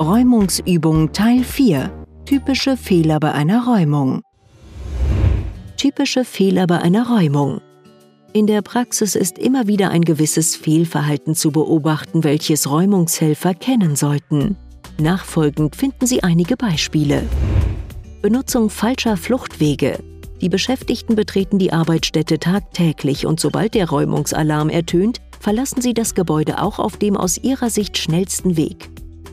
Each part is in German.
Räumungsübung Teil 4. Typische Fehler bei einer Räumung. Typische Fehler bei einer Räumung. In der Praxis ist immer wieder ein gewisses Fehlverhalten zu beobachten, welches Räumungshelfer kennen sollten. Nachfolgend finden Sie einige Beispiele. Benutzung falscher Fluchtwege. Die Beschäftigten betreten die Arbeitsstätte tagtäglich und sobald der Räumungsalarm ertönt, verlassen sie das Gebäude auch auf dem aus ihrer Sicht schnellsten Weg.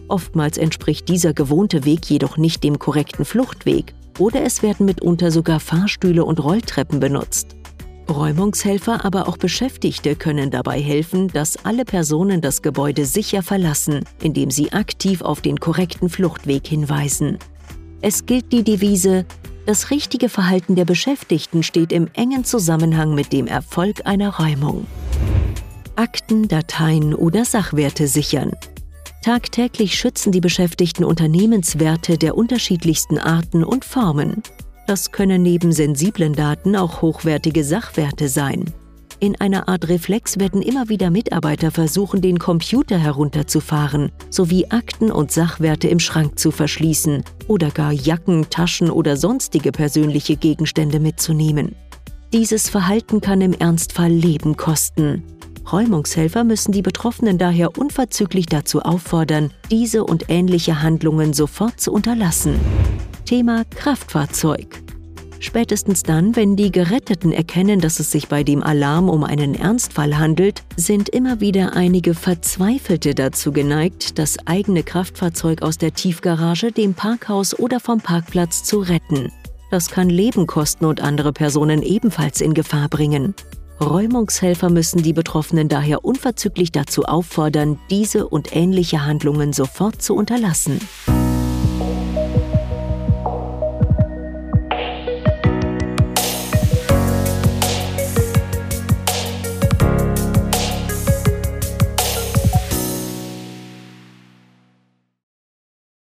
Oftmals entspricht dieser gewohnte Weg jedoch nicht dem korrekten Fluchtweg oder es werden mitunter sogar Fahrstühle und Rolltreppen benutzt. Räumungshelfer, aber auch Beschäftigte können dabei helfen, dass alle Personen das Gebäude sicher verlassen, indem sie aktiv auf den korrekten Fluchtweg hinweisen. Es gilt die Devise, das richtige Verhalten der Beschäftigten steht im engen Zusammenhang mit dem Erfolg einer Räumung. Akten, Dateien oder Sachwerte sichern. Tagtäglich schützen die Beschäftigten Unternehmenswerte der unterschiedlichsten Arten und Formen. Das können neben sensiblen Daten auch hochwertige Sachwerte sein. In einer Art Reflex werden immer wieder Mitarbeiter versuchen, den Computer herunterzufahren, sowie Akten und Sachwerte im Schrank zu verschließen oder gar Jacken, Taschen oder sonstige persönliche Gegenstände mitzunehmen. Dieses Verhalten kann im Ernstfall Leben kosten. Räumungshelfer müssen die Betroffenen daher unverzüglich dazu auffordern, diese und ähnliche Handlungen sofort zu unterlassen. Thema Kraftfahrzeug. Spätestens dann, wenn die Geretteten erkennen, dass es sich bei dem Alarm um einen Ernstfall handelt, sind immer wieder einige Verzweifelte dazu geneigt, das eigene Kraftfahrzeug aus der Tiefgarage, dem Parkhaus oder vom Parkplatz zu retten. Das kann Leben kosten und andere Personen ebenfalls in Gefahr bringen. Räumungshelfer müssen die Betroffenen daher unverzüglich dazu auffordern, diese und ähnliche Handlungen sofort zu unterlassen.